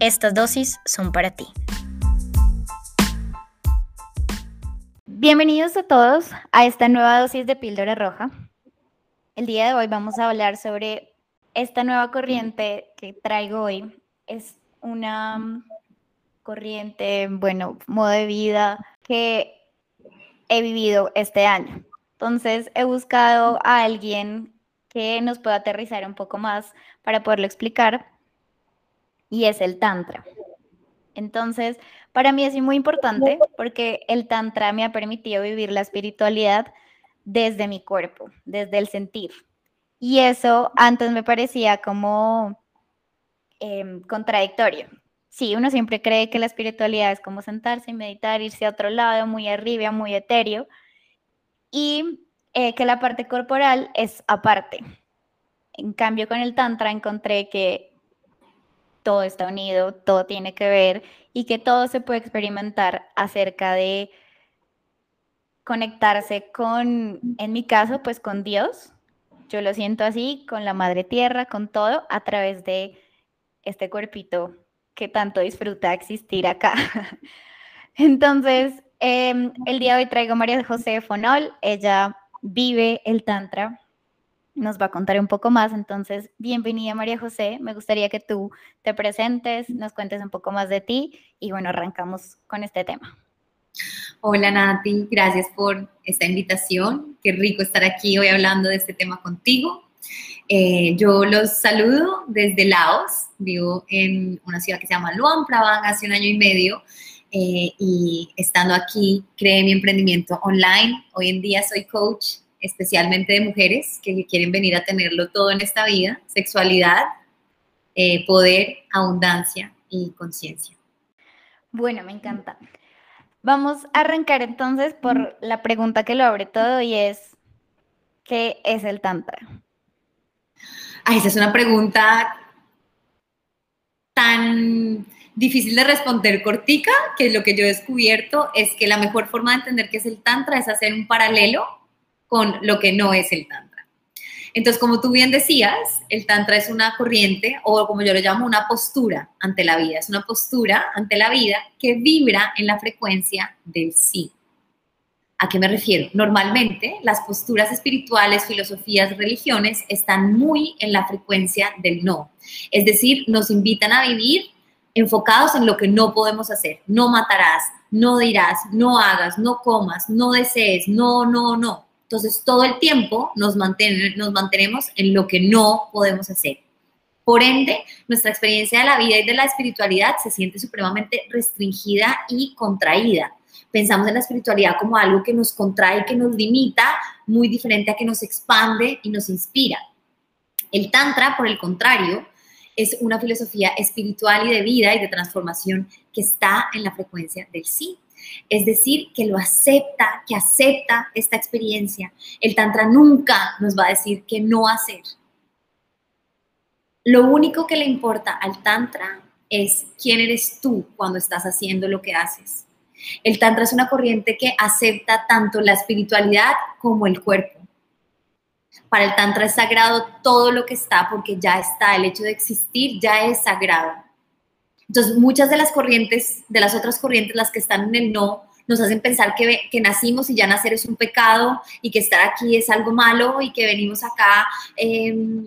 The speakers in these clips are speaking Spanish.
estas dosis son para ti. Bienvenidos a todos a esta nueva dosis de píldora roja. El día de hoy vamos a hablar sobre esta nueva corriente que traigo hoy. Es una corriente, bueno, modo de vida que he vivido este año. Entonces he buscado a alguien que nos pueda aterrizar un poco más para poderlo explicar y es el Tantra. Entonces, para mí es muy importante porque el Tantra me ha permitido vivir la espiritualidad desde mi cuerpo, desde el sentir. Y eso antes me parecía como em, contradictorio. Sí, uno siempre cree que la espiritualidad es como sentarse y meditar, irse a otro lado, muy arriba, muy etéreo, y eh, que la parte corporal es aparte. En cambio, con el Tantra encontré que todo está unido, todo tiene que ver y que todo se puede experimentar acerca de conectarse con, en mi caso, pues con Dios. Yo lo siento así, con la Madre Tierra, con todo, a través de este cuerpito que tanto disfruta existir acá. Entonces, em, el día de hoy traigo a María José Fonol. Ella vive el Tantra nos va a contar un poco más. Entonces, bienvenida María José. Me gustaría que tú te presentes, nos cuentes un poco más de ti y bueno, arrancamos con este tema. Hola Nati, gracias por esta invitación. Qué rico estar aquí hoy hablando de este tema contigo. Eh, yo los saludo desde Laos, vivo en una ciudad que se llama Luang Prabang hace un año y medio eh, y estando aquí creé mi emprendimiento online. Hoy en día soy coach especialmente de mujeres que quieren venir a tenerlo todo en esta vida, sexualidad, eh, poder, abundancia y conciencia. Bueno, me encanta. Vamos a arrancar entonces por la pregunta que lo abre todo y es, ¿qué es el Tantra? Ah, esa es una pregunta tan difícil de responder cortica, que lo que yo he descubierto es que la mejor forma de entender qué es el Tantra es hacer un paralelo con lo que no es el Tantra. Entonces, como tú bien decías, el Tantra es una corriente o como yo lo llamo, una postura ante la vida. Es una postura ante la vida que vibra en la frecuencia del sí. ¿A qué me refiero? Normalmente las posturas espirituales, filosofías, religiones están muy en la frecuencia del no. Es decir, nos invitan a vivir enfocados en lo que no podemos hacer. No matarás, no dirás, no hagas, no comas, no desees, no, no, no. Entonces, todo el tiempo nos, mantenemos en lo que no podemos hacer. Por ende, nuestra experiencia de la vida y de la espiritualidad se siente supremamente restringida y contraída. Pensamos en la espiritualidad como algo que nos contrae, que nos limita, muy diferente a que nos expande y nos inspira. El Tantra, por el contrario, es una filosofía espiritual y de vida y de transformación que está en la frecuencia del sí. Es decir, que lo acepta, que acepta esta experiencia. El Tantra nunca nos va a decir que no hacer. Lo único que le importa al Tantra es quién eres tú cuando estás haciendo lo que haces. El Tantra es una corriente que acepta tanto la espiritualidad como el cuerpo. Para el Tantra es sagrado todo lo que está porque ya está, el hecho de existir ya es sagrado. Entonces, muchas de las corrientes, de las otras corrientes, las que están en el no, nos hacen pensar que, que nacimos y ya nacer es un pecado y que estar aquí es algo malo y que venimos acá em,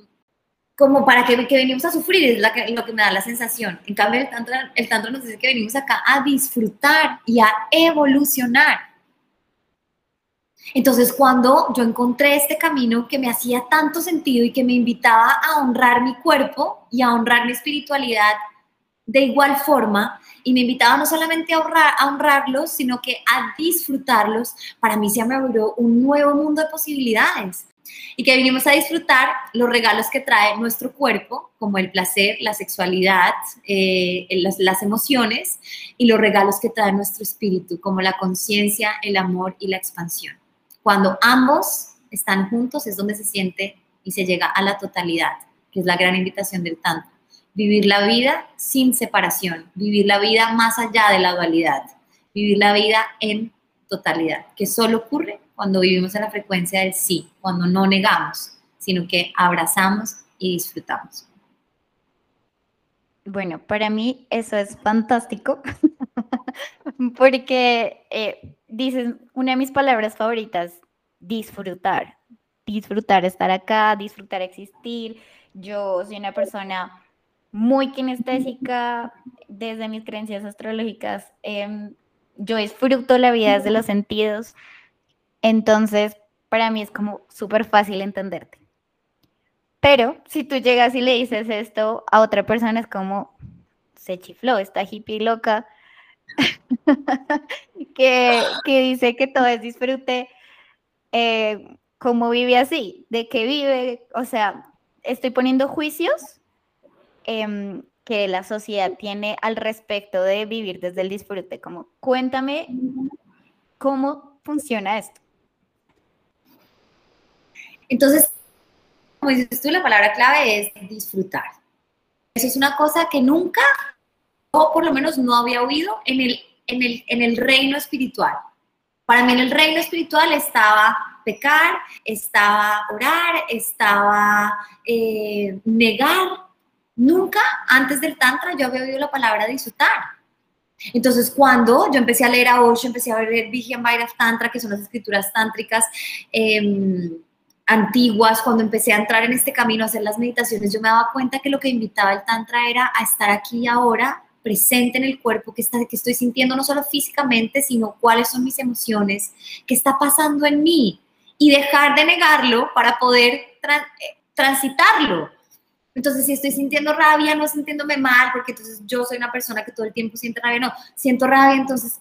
como para que, que, venimos a sufrir, es lo que me da la sensación. En cambio, el tantra, el tantra nos dice que venimos acá a disfrutar y a evolucionar. Entonces, cuando yo encontré este camino que me hacía tanto sentido y que me invitaba a honrar mi cuerpo y a honrar mi espiritualidad, de igual forma y me invitaba no solamente a, honrarlos, sino que a disfrutarlos, para mí se me abrió un nuevo mundo de posibilidades. y que vinimos a disfrutar los regalos que trae nuestro cuerpo, como el placer, la sexualidad, eh, las, las, emociones, y los regalos que trae nuestro espíritu, como la conciencia, el amor y la expansión. Cuando ambos están juntos es donde se siente y se llega a la totalidad, que es la gran invitación del Tantra. Vivir la vida sin separación, vivir la vida más allá de la dualidad, vivir la vida en totalidad, que solo ocurre cuando vivimos en la frecuencia del sí, cuando no negamos, sino que abrazamos y disfrutamos. Bueno, para mí eso es fantástico, porque eh, dices una de mis palabras favoritas, disfrutar, disfrutar estar acá, disfrutar existir. Yo soy una persona muy kinestésica desde mis creencias astrológicas. Em, yo disfruto la vida desde los sentidos. Entonces, para mí es como súper fácil entenderte. Pero si tú llegas y le dices esto a otra persona, es como, se chifló, esta hippie loca, que, dice que todo es disfrute, eh, ¿cómo vive así? ¿De qué vive? O sea, estoy poniendo juicios em, que la sociedad tiene al respecto de vivir desde el disfrute. Como, cuéntame cómo funciona esto. Entonces, como dices tú, la palabra clave es disfrutar. Eso es una cosa que nunca, o por lo menos no había oído en el, en el, en el reino espiritual. Para mí en el reino espiritual estaba pecar, estaba orar, estaba eh, negar. Nunca antes del Tantra yo había oído la palabra disfrutar. Entonces, cuando yo empecé a leer a Osho, empecé a ver Vijyan Bhairav Tantra, que son las escrituras tántricas, eh, antiguas, cuando empecé a entrar en este camino, a hacer las meditaciones, yo me daba cuenta que lo que invitaba el Tantra era a estar aquí ahora, presente en el cuerpo, que, está, que estoy sintiendo no solo físicamente, sino cuáles son mis emociones, qué está pasando en mí, y dejar de negarlo para poder eh, transitarlo. Entonces, si estoy sintiendo rabia, no sintiéndome mal, porque entonces yo soy una persona que todo el tiempo siente rabia, no, siento rabia, entonces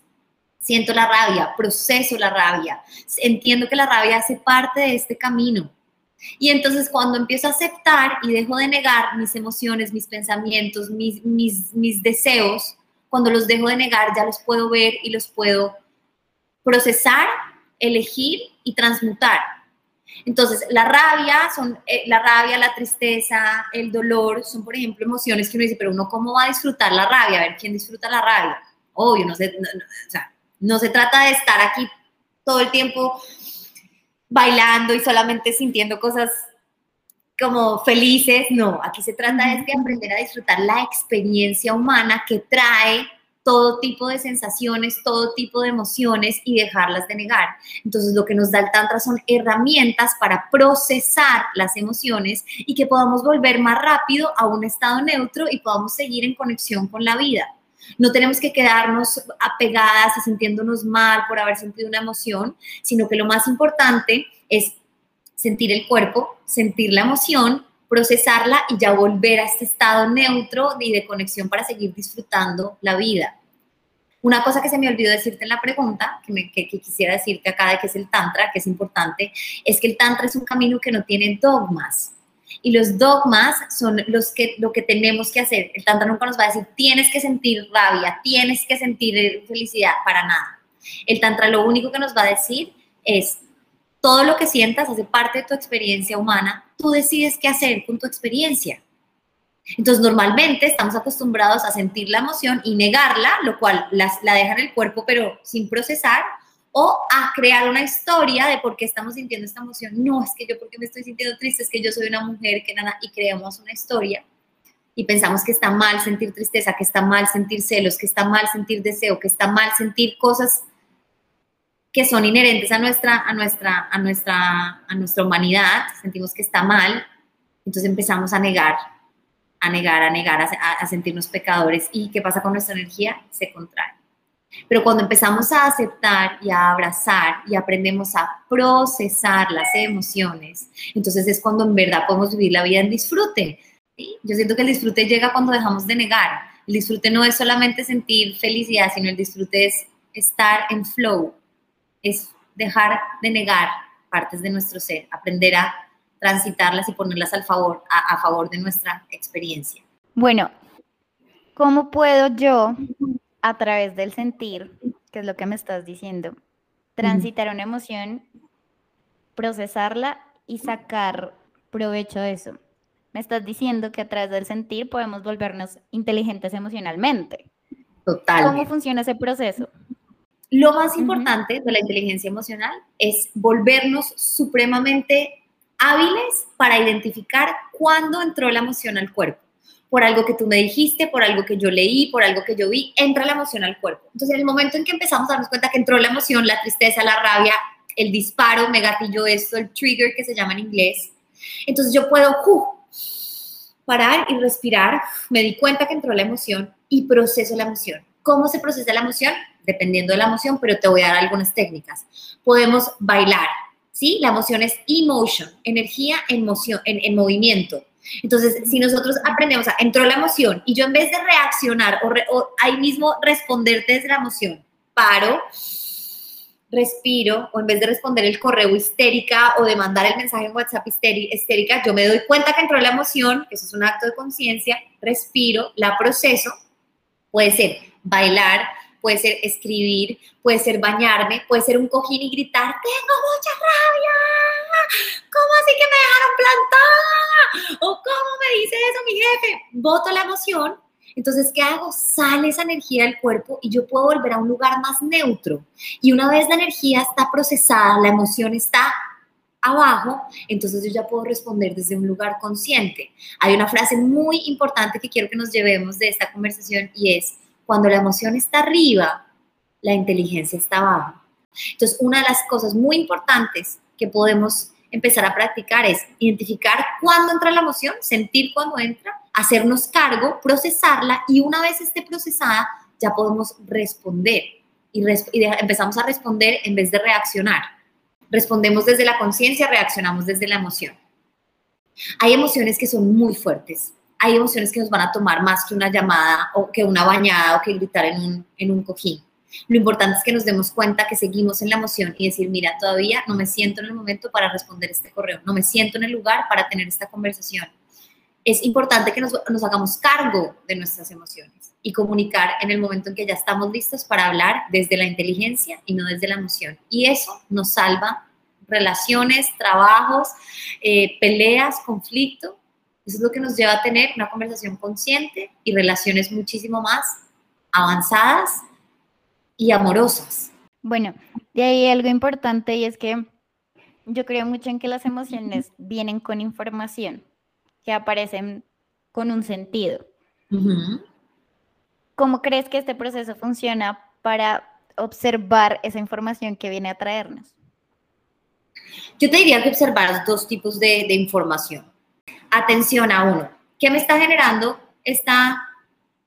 siento la rabia, proceso la rabia, entiendo que la rabia hace parte de este camino. Y entonces cuando empiezo a aceptar y dejo de negar mis emociones, mis pensamientos, mis, mis, mis deseos, cuando los dejo de negar ya los puedo ver y los puedo procesar, elegir y transmutar. Entonces, la rabia, son, eh, la rabia, la tristeza, el dolor, son, por ejemplo, emociones que uno dice, pero uno, ¿cómo va a disfrutar la rabia? A ver, ¿quién disfruta la rabia? Obvio, no sé, o sea, no se trata de estar aquí todo el tiempo bailando y solamente sintiendo cosas como felices, no, aquí se trata de aprender a disfrutar la experiencia humana que trae todo tipo de sensaciones, todo tipo de emociones y dejarlas de negar. Entonces lo que nos da el Tantra son herramientas para procesar las emociones y que podamos volver más rápido a un estado neutro y podamos seguir en conexión con la vida. No tenemos que quedarnos apegadas y sintiéndonos mal por haber sentido una emoción, sino que lo más importante es sentir el cuerpo, sentir la emoción, procesarla y ya volver a este estado neutro y de conexión para seguir disfrutando la vida. Una cosa que se me olvidó decirte en la pregunta, que, que, quisiera decirte acá de que es el Tantra, que es importante, es que el Tantra es un camino que no tiene dogmas. Y los dogmas son los que, lo que tenemos que hacer. El Tantra nunca nos va a decir, tienes que sentir rabia, tienes que sentir felicidad, para nada. El Tantra lo único que nos va a decir es, todo lo que sientas hace parte de tu experiencia humana, tú decides qué hacer con tu experiencia. Entonces, normalmente estamos acostumbrados a sentir la emoción y negarla, lo cual la deja en el cuerpo, pero sin procesar, o a crear una historia de por qué estamos sintiendo esta emoción. No, es que yo porque me estoy sintiendo triste, es que yo soy una mujer que nada, y creamos una historia y pensamos que está mal sentir tristeza, que está mal sentir celos, que está mal sentir deseo, que está mal sentir cosas que son inherentes a nuestra, a nuestra, a nuestra, a nuestra humanidad, sentimos que está mal, entonces empezamos a negar, a negar, a negar, a, sentirnos pecadores. ¿Y qué pasa con nuestra energía? Se contrae. Pero cuando empezamos a aceptar y a abrazar y aprendemos a procesar las emociones, entonces es cuando en verdad podemos vivir la vida en disfrute. Yo siento que el disfrute llega cuando dejamos de negar. El disfrute no es solamente sentir felicidad, sino el disfrute es estar en flow, es dejar de negar, partes de nuestro ser, aprender a transitarlas y ponerlas al favor, a, a favor de nuestra experiencia. Bueno, ¿cómo puedo yo, a través del sentir, que es lo que me estás diciendo, transitar una emoción, procesarla y sacar provecho de eso? Me estás diciendo que a través del sentir podemos volvernos inteligentes emocionalmente. Total. ¿Cómo funciona ese proceso? Lo más importante de la inteligencia emocional es volvernos supremamente hábiles para identificar cuándo entró la emoción al cuerpo. Por algo que tú me dijiste, por algo que yo leí, por algo que yo vi, entra la emoción al cuerpo. Entonces, en el momento en que empezamos a darnos cuenta que entró la emoción, la tristeza, la rabia, el disparo, me gatilló esto, el trigger que se llama en inglés, entonces yo puedo parar y respirar, me di cuenta que entró la emoción y proceso la emoción. ¿Cómo se procesa la emoción? Dependiendo de la emoción, pero te voy a dar algunas técnicas. Podemos bailar, ¿sí? La emoción es emotion, energía en, moción, en, movimiento. Entonces, si nosotros aprendemos a, entró la emoción y yo en vez de reaccionar o, o ahí mismo responderte desde la emoción, paro, respiro, o en vez de responder el correo histérica o de mandar el mensaje en WhatsApp histérica, yo me doy cuenta que entró la emoción, que eso es un acto de conciencia, respiro, la proceso, puede ser bailar, puede ser escribir, puede ser bañarme, puede ser un cojín y gritar, tengo mucha rabia, jefe? Voto la emoción entonces, ¿qué hago? Sale esa energía del cuerpo y yo puedo volver a un lugar más neutro. Y una vez la energía está procesada, la emoción está abajo, entonces yo ya puedo responder desde un lugar consciente. Hay una frase muy importante que quiero que nos llevemos de esta conversación y es, cuando la emoción está arriba, la inteligencia está abajo. Entonces, una de las cosas muy importantes que podemos empezar a practicar es identificar cuándo entra la emoción, sentir cuándo entra, hacernos cargo, procesarla y una vez esté procesada ya podemos responder y, empezamos a responder en vez de reaccionar. Respondemos desde la conciencia, reaccionamos desde la emoción. Hay emociones que son muy fuertes. Hay emociones que nos van a tomar más que una llamada o que una bañada o que gritar en un, cojín. Lo importante es que nos demos cuenta que seguimos en la emoción y decir, mira, todavía no me siento en el momento para responder este correo, no me siento en el lugar para tener esta conversación. Es importante que nos, hagamos cargo de nuestras emociones y comunicar en el momento en que ya estamos listos para hablar desde la inteligencia y no desde la emoción. Y eso nos salva relaciones, trabajos, eh, peleas, conflicto. Eso es lo que nos lleva a tener una conversación consciente y relaciones muchísimo más avanzadas y amorosas. Bueno, de ahí algo importante y es que yo creo mucho en que las emociones vienen con información, que aparecen con un sentido. ¿Cómo crees que este proceso funciona para observar esa información que viene a traernos? Yo te diría que observar dos tipos de, de información. Atención a uno, ¿qué me está generando esta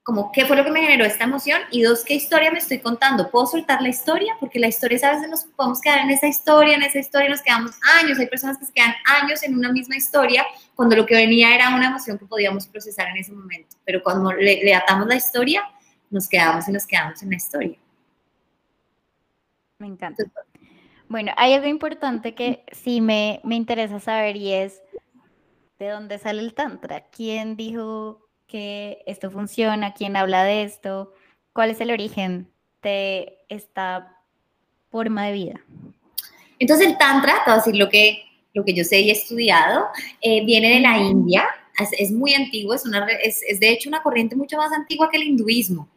como qué fue lo que me generó esta emoción y dos, qué historia me estoy contando. ¿Puedo soltar la historia? Porque la historia, a veces nos podemos quedar en esa historia, en esa historia nos quedamos años. Hay personas que se quedan años en una misma historia cuando lo que venía era una emoción que podíamos procesar en ese momento. Pero cuando le, atamos la historia, nos quedamos y nos quedamos en la historia. Me encanta. Bueno, hay algo importante que sí me, me interesa saber y es de dónde sale el tantra. ¿Quién dijo que esto funciona, quién habla de esto, cuál es el origen de esta forma de vida. Entonces el Tantra, a decir lo que, lo que yo sé y he estudiado, eh, viene de la India, es, muy antiguo, es, una, es, de hecho una corriente mucho más antigua que el hinduismo.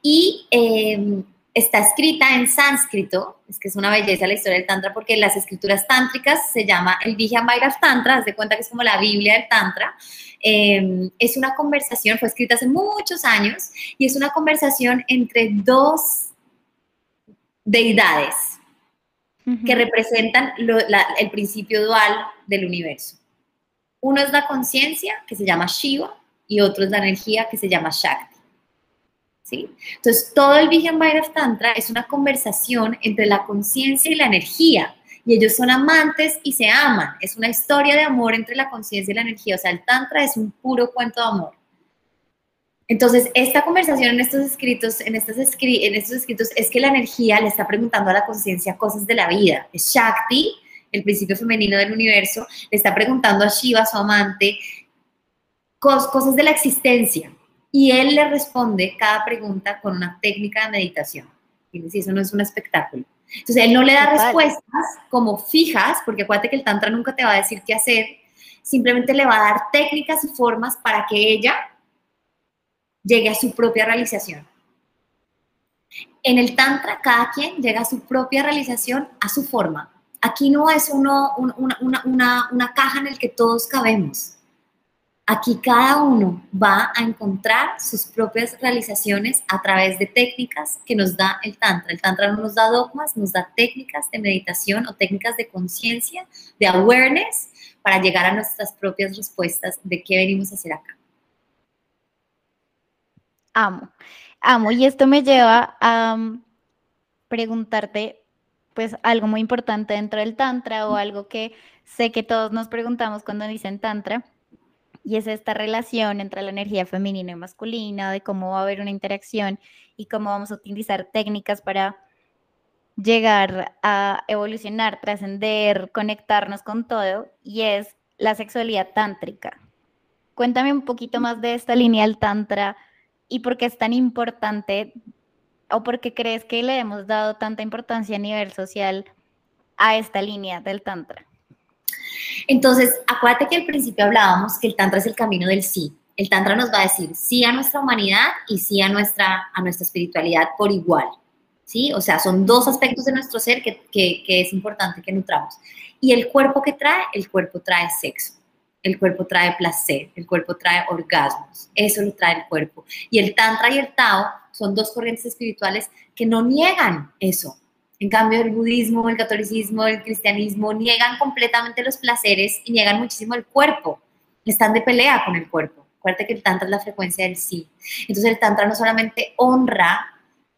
Y em, está escrita en sánscrito, es que es una belleza la historia del Tantra, porque las escrituras tántricas se llama el Vijayamaya Tantra, haz de cuenta que es como la Biblia del Tantra, Em, es una conversación, fue escrita hace muchos años, y es una conversación entre dos deidades que representan el principio dual del universo. Uno es la conciencia, que se llama Shiva, y otro es la energía, que se llama Shakti. ¿Sí? Entonces, todo el Vijan Tantra es una conversación entre la conciencia y la energía y ellos son amantes y se aman. Es una historia de amor entre la conciencia y la energía. O sea, el Tantra es un puro cuento de amor. Entonces, esta conversación en estos escritos, en estos, en estos escritos, es que la energía le está preguntando a la conciencia cosas de la vida. Es Shakti, el principio femenino del universo, le está preguntando a Shiva, su amante, cosas de la existencia. Y él le responde cada pregunta con una técnica de meditación. Y dice, eso no es un espectáculo. Entonces, él no le da respuestas como fijas, porque acuérdate que el Tantra nunca te va a decir qué hacer, simplemente le va a dar técnicas y formas para que ella llegue a su propia realización. En el Tantra, cada quien llega a su propia realización a su forma. Aquí no es uno, una, una caja en el que todos cabemos. Aquí cada uno va a encontrar sus propias realizaciones a través de técnicas que nos da el Tantra. El Tantra no nos da dogmas, nos da técnicas de meditación o técnicas de conciencia, de awareness, para llegar a nuestras propias respuestas de qué venimos a hacer acá. Amo, amo. Y esto me lleva a um, preguntarte, pues, algo muy importante dentro del Tantra o algo que sé que todos nos preguntamos cuando dicen Tantra y es esta relación entre la energía femenina y masculina, de cómo va a haber una interacción y cómo vamos a utilizar técnicas para llegar a evolucionar, trascender, conectarnos con todo, y es la sexualidad tántrica. Cuéntame un poquito más de esta línea del tantra y por qué es tan importante o por qué crees que le hemos dado tanta importancia a nivel social a esta línea del tantra. Entonces, acuérdate que al principio hablábamos que el Tantra es el camino del sí. El Tantra nos va a decir sí a nuestra humanidad y sí a nuestra, a nuestra espiritualidad por igual. ¿Sí? O sea, son dos aspectos de nuestro ser que, que, que es importante que nutramos. Y el cuerpo que trae, el cuerpo trae sexo el cuerpo trae placer, el cuerpo trae orgasmos, eso lo trae el cuerpo. Y el Tantra y el Tao son dos corrientes espirituales que no niegan eso, en cambio, el budismo, el catolicismo, el cristianismo niegan completamente los placeres y niegan muchísimo el cuerpo. Están de pelea con el cuerpo. Acuérdate que el tantra es la frecuencia del sí. Entonces el tantra no solamente honra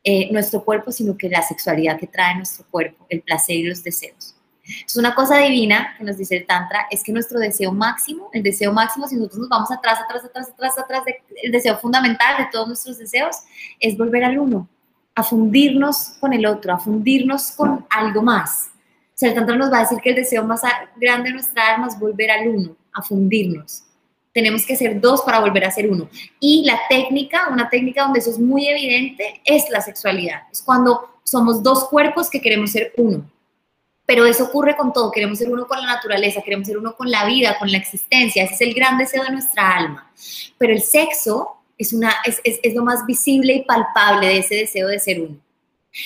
eh, nuestro cuerpo, sino que la sexualidad que trae nuestro cuerpo, el placer y los deseos. Es una cosa divina que nos dice el Tantra es que nuestro deseo máximo, el deseo máximo, si nosotros nos vamos atrás, atrás, atrás, atrás, atrás, el deseo fundamental de todos nuestros deseos es volver al uno, a fundirnos con el otro, a fundirnos con algo más. O sea, el Tantra nos va a decir que el deseo más grande de nuestra alma es volver al uno, a fundirnos. Tenemos que ser dos para volver a ser uno. Y la técnica, una técnica donde eso es muy evidente, es la sexualidad. Es cuando somos dos cuerpos que queremos ser uno. Pero eso ocurre con todo. Queremos ser uno con la naturaleza, queremos ser uno con la vida, con la existencia. Ese es el gran deseo de nuestra alma. Pero el sexo es, una, es, es, es lo más visible y palpable de ese deseo de ser uno.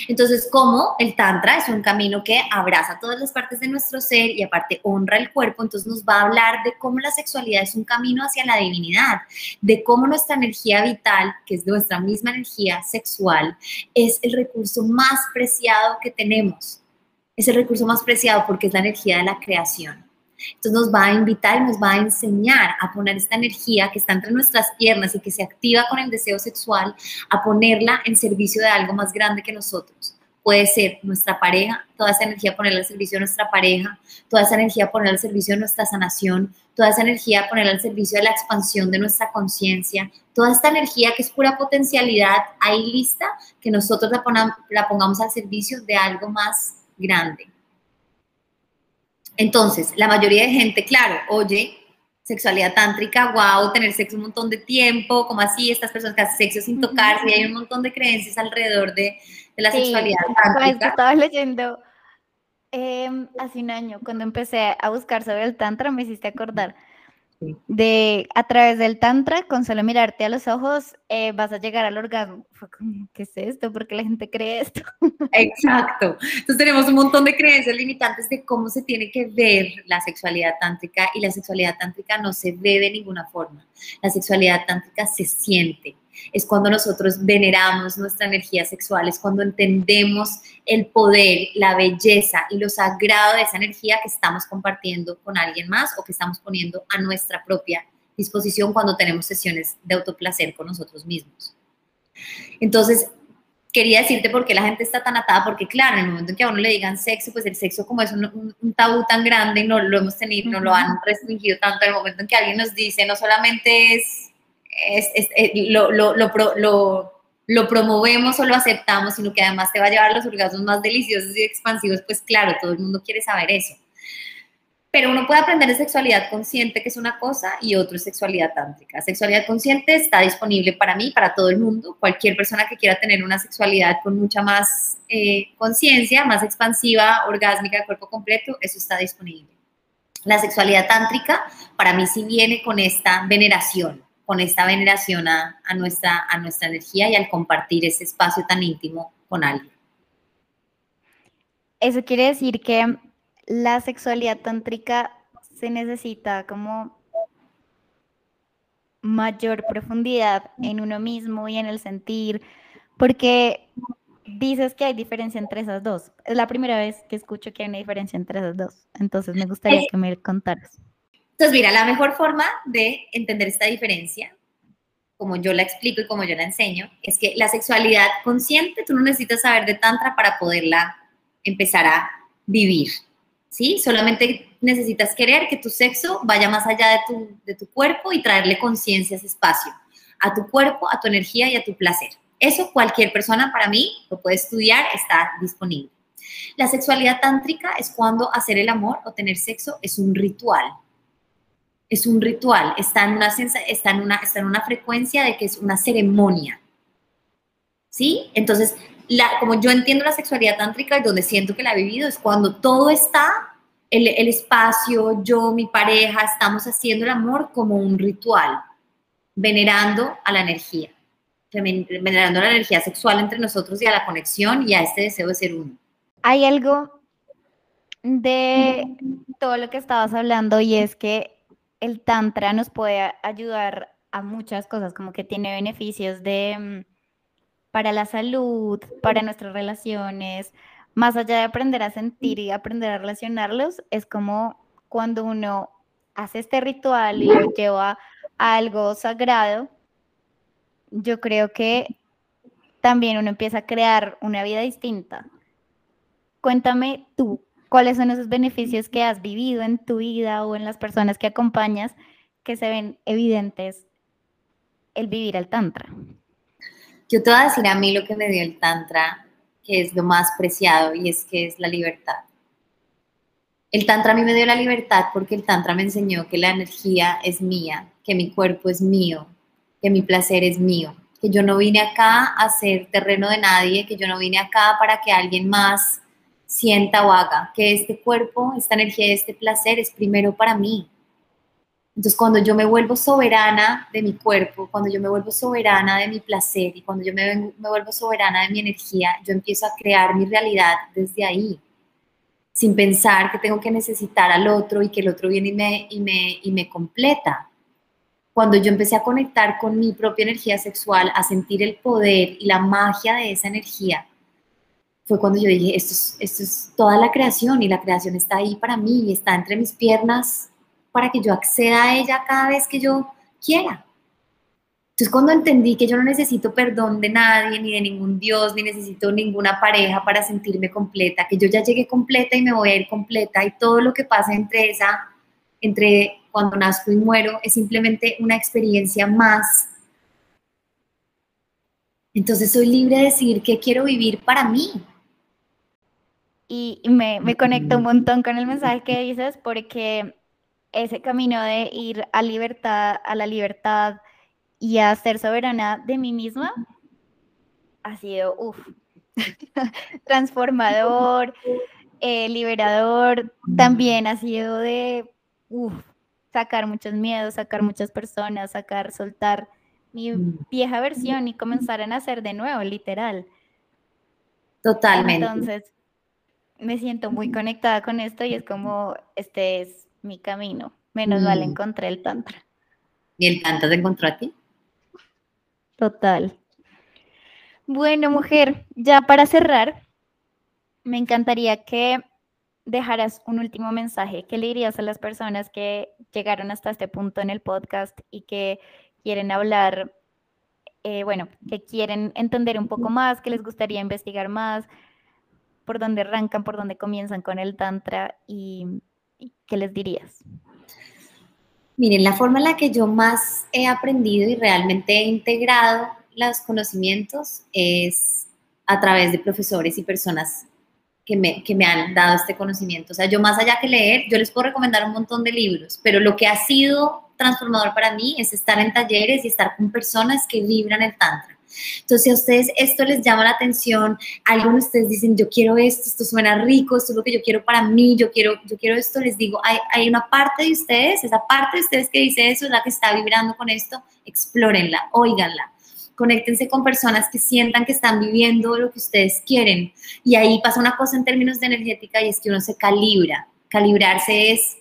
Entonces, como el Tantra es un camino que abraza todas las partes de nuestro ser y aparte honra el cuerpo, entonces nos va a hablar de cómo la sexualidad es un camino hacia la divinidad, de cómo nuestra energía vital, que es nuestra misma energía sexual, es el recurso más preciado que tenemos. Es el recurso más preciado porque es la energía de la creación. Entonces nos va a invitar y nos va a enseñar a poner esta energía que está entre nuestras piernas y que se activa con el deseo sexual, a ponerla en servicio de algo más grande que nosotros. Puede ser nuestra pareja, toda esa energía ponerla al servicio de nuestra pareja, toda esa energía ponerla al servicio de nuestra sanación, toda esa energía ponerla al servicio de la expansión de nuestra conciencia, toda esta energía que es pura potencialidad ahí lista, que nosotros la, la pongamos al servicio de algo más grande. Entonces, la mayoría de gente, claro, oye, sexualidad tántrica, wow, tener sexo un montón de tiempo, como así, estas personas que hacen sexo sin tocarse, y hay un montón de creencias alrededor de, la sexualidad tántrica. estaba leyendo em, hace un año, cuando empecé a buscar sobre el tantra, me hiciste acordar de a través del tantra, con solo mirarte a los ojos, eh, vas a llegar al orgasmo. ¿qué es esto? ¿Por qué la gente cree esto? Exacto. Entonces tenemos un montón de creencias limitantes de cómo se tiene que ver la sexualidad tántrica y la sexualidad tántrica no se ve de ninguna forma. La sexualidad tántrica se siente es cuando nosotros veneramos nuestra energía sexual, es cuando entendemos el poder, la belleza y lo sagrado de esa energía que estamos compartiendo con alguien más o que estamos poniendo a nuestra propia disposición cuando tenemos sesiones de autoplacer con nosotros mismos. Entonces, quería decirte por qué la gente está tan atada, porque claro, en el momento en que a uno le digan sexo, pues el sexo como es un, tabú tan grande y no lo hemos tenido, no lo han restringido tanto, en el momento en que alguien nos dice, no solamente es es, eh, lo, lo, lo, lo, promovemos o lo aceptamos, sino que además te va a llevar los orgasmos más deliciosos y expansivos, pues claro, todo el mundo quiere saber eso. Pero uno puede aprender de sexualidad consciente, que es una cosa, y otro es sexualidad tántrica. Sexualidad consciente está disponible para mí, para todo el mundo. Cualquier persona que quiera tener una sexualidad con mucha más eh, conciencia, más expansiva, orgásmica, cuerpo completo, eso está disponible. La sexualidad tántrica para mí sí viene con esta veneración, con esta veneración a, nuestra, a nuestra energía y al compartir ese espacio tan íntimo con alguien. Eso quiere decir que la sexualidad tántrica se necesita como mayor profundidad en uno mismo y en el sentir, porque dices que hay diferencia entre esas dos. Es la primera vez que escucho que hay una diferencia entre esas dos, entonces me gustaría que me contaras. Entonces, mira, la mejor forma de entender esta diferencia, como yo la explico y como yo la enseño, es que la sexualidad consciente, tú no necesitas saber de tantra para poderla empezar a vivir. ¿sí? Solamente necesitas querer que tu sexo vaya más allá de tu, cuerpo y traerle conciencia a ese espacio, a tu cuerpo, a tu energía y a tu placer. Eso cualquier persona para mí lo puede estudiar, está disponible. La sexualidad tántrica es cuando hacer el amor o tener sexo es un ritual. Es un ritual, está en una, está en una, está en una frecuencia de que es una ceremonia. ¿Sí? Entonces, como yo entiendo la sexualidad tántrica y donde siento que la he vivido, es cuando todo está, el, el espacio, yo, mi pareja, estamos haciendo el amor como un ritual, venerando a la energía, venerando la energía sexual entre nosotros y a la conexión y a este deseo de ser uno. Hay algo de todo lo que estabas hablando y es que el tantra nos puede ayudar a muchas cosas, como que tiene beneficios de mm, para la salud, para nuestras relaciones, más allá de aprender a sentir y aprender a relacionarlos, es como cuando uno hace este ritual y lo lleva a algo sagrado, yo creo que también uno empieza a crear una vida distinta. Cuéntame tú, ¿cuáles son esos beneficios que has vivido en tu vida o en las personas que acompañas que se ven evidentes el vivir al tantra? Yo te voy a decir a mí lo que me dio el Tantra, que es lo más preciado y es que es la libertad. El Tantra a mí me dio la libertad porque el Tantra me enseñó que la energía es mía, que mi cuerpo es mío, que mi placer es mío, que yo no vine acá a ser terreno de nadie, que yo no vine acá para que alguien más sienta o haga, que este cuerpo, esta energía, este placer es primero para mí, entonces, cuando yo me vuelvo soberana de mi cuerpo, cuando yo me vuelvo soberana de mi placer y cuando yo me, me vuelvo soberana de mi energía, yo empiezo a crear mi realidad desde ahí, sin pensar que tengo que necesitar al otro y que el otro viene y me, y me, y me completa. Cuando yo empecé a conectar con mi propia energía sexual, a sentir el poder y la magia de esa energía, fue cuando yo dije, esto es, esto es toda la creación y la creación está ahí para mí y está entre mis piernas para que yo acceda a ella cada vez que yo quiera. Entonces cuando entendí que yo no necesito perdón de nadie, ni de ningún Dios, ni necesito ninguna pareja para sentirme completa, que yo ya llegué completa y me voy a ir completa y todo lo que pasa entre esa, entre cuando nazco y muero, es simplemente una experiencia más. Entonces soy libre de decidir qué quiero vivir para mí. Y me, me conecto un montón con el mensaje que dices porque ese camino de ir a libertad, a la libertad y a ser soberana de mí misma ha sido, uff, transformador, eh, liberador, también ha sido de, uff, sacar muchos miedos, sacar muchas personas, sacar, soltar mi mm. vieja versión y comenzar a nacer de nuevo, literal. Totalmente. Entonces, me siento muy conectada con esto y es como, este es mi camino. Menos mal mm. encontré el Tantra. ¿Y el Tantra te encontró a ti? Total. Bueno, mujer, ya para cerrar, me encantaría que dejaras un último mensaje. ¿Qué le dirías a las personas que llegaron hasta este punto en el podcast y que quieren hablar, eh, bueno, que quieren entender un poco más, que les gustaría investigar más, por dónde arrancan, por dónde comienzan con el Tantra y ¿qué les dirías? Miren, la forma en la que yo más he aprendido y realmente he integrado los conocimientos es a través de profesores y personas que me, que me han dado este conocimiento. O sea, yo más allá que leer, yo les puedo recomendar un montón de libros, pero lo que ha sido transformador para mí es estar en talleres y estar con personas que vibran el tantra. Entonces, si a ustedes esto les llama la atención, algunos de ustedes dicen, yo quiero esto, esto suena rico, esto es lo que yo quiero para mí, yo quiero, yo quiero esto, les digo, hay, hay una parte de ustedes, esa parte de ustedes que dice eso, es la que está vibrando con esto, explórenla, óiganla conéctense con personas que sientan que están viviendo lo que ustedes quieren. Y ahí pasa una cosa en términos de energética y es que uno se calibra. Calibrarse es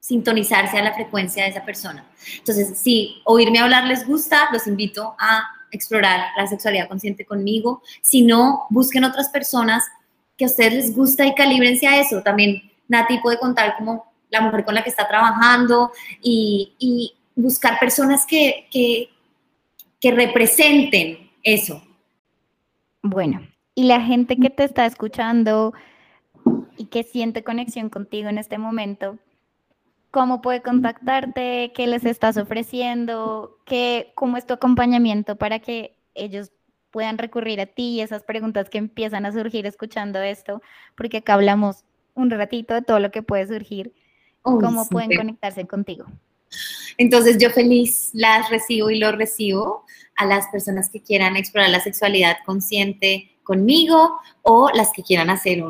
sintonizarse a la frecuencia de esa persona. Entonces, si oírme hablar les gusta, los invito a explorar la sexualidad consciente conmigo. Si no, busquen otras personas que a ustedes les gusta y calibrense a eso. También Nati puede contar como la mujer con la que está trabajando y, y buscar personas que, que, que representen eso. Bueno, y la gente que te está escuchando y que siente conexión contigo en este momento, ¿cómo puede contactarte? ¿Qué les estás ofreciendo? ¿Qué, ¿Cómo es tu acompañamiento para que ellos puedan recurrir a ti y esas preguntas que empiezan a surgir escuchando esto? Porque acá hablamos un ratito de todo lo que puede surgir. ¿Cómo pueden conectarse contigo? Entonces yo feliz las recibo y los recibo a las personas que quieran explorar la sexualidad consciente conmigo o las que quieran hacer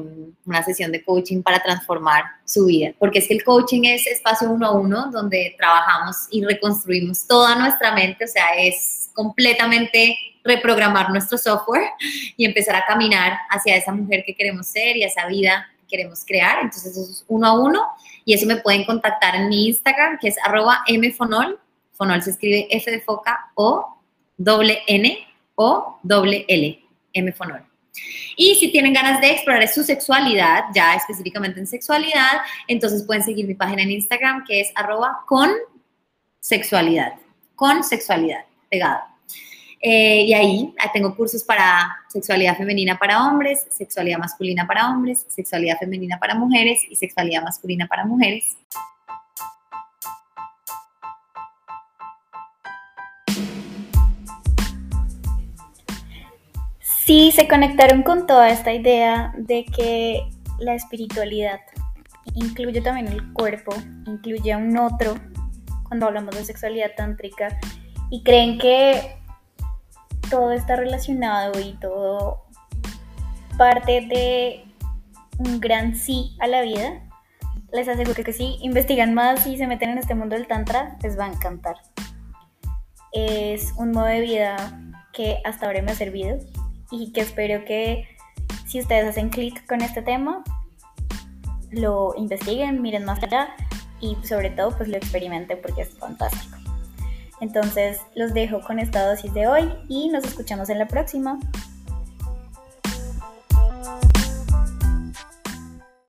una sesión de coaching para transformar su vida. Porque es que el coaching es espacio uno a uno donde trabajamos y reconstruimos toda nuestra mente, o sea, es completamente reprogramar nuestro software y empezar a caminar hacia esa mujer que queremos ser y esa vida que queremos crear. Entonces eso es uno a uno y eso me pueden contactar en mi Instagram que es arroba mfonol. Fonol se escribe F de foca o doble N o doble L, mfonol. Y si tienen ganas de explorar su sexualidad, ya específicamente en sexualidad, entonces pueden seguir mi página en Instagram que es arroba con sexualidad, con sexualidad, pegado. Eh, y ahí tengo cursos para sexualidad femenina para hombres, sexualidad masculina para hombres, sexualidad femenina para mujeres y sexualidad masculina para mujeres. Sí, se conectaron con toda esta idea de que la espiritualidad incluye también el cuerpo, incluye a un otro cuando hablamos de sexualidad tántrica y creen que todo está relacionado y todo parte de un gran sí a la vida, les aseguro que si investigan más y se meten en este mundo del tantra, les va a encantar. Es un modo de vida que hasta ahora me ha servido y que espero que si ustedes hacen clic con este tema, lo investiguen, miren más allá y sobre todo pues lo experimenten porque es fantástico. Entonces los dejo con esta dosis de hoy y nos escuchamos en la próxima.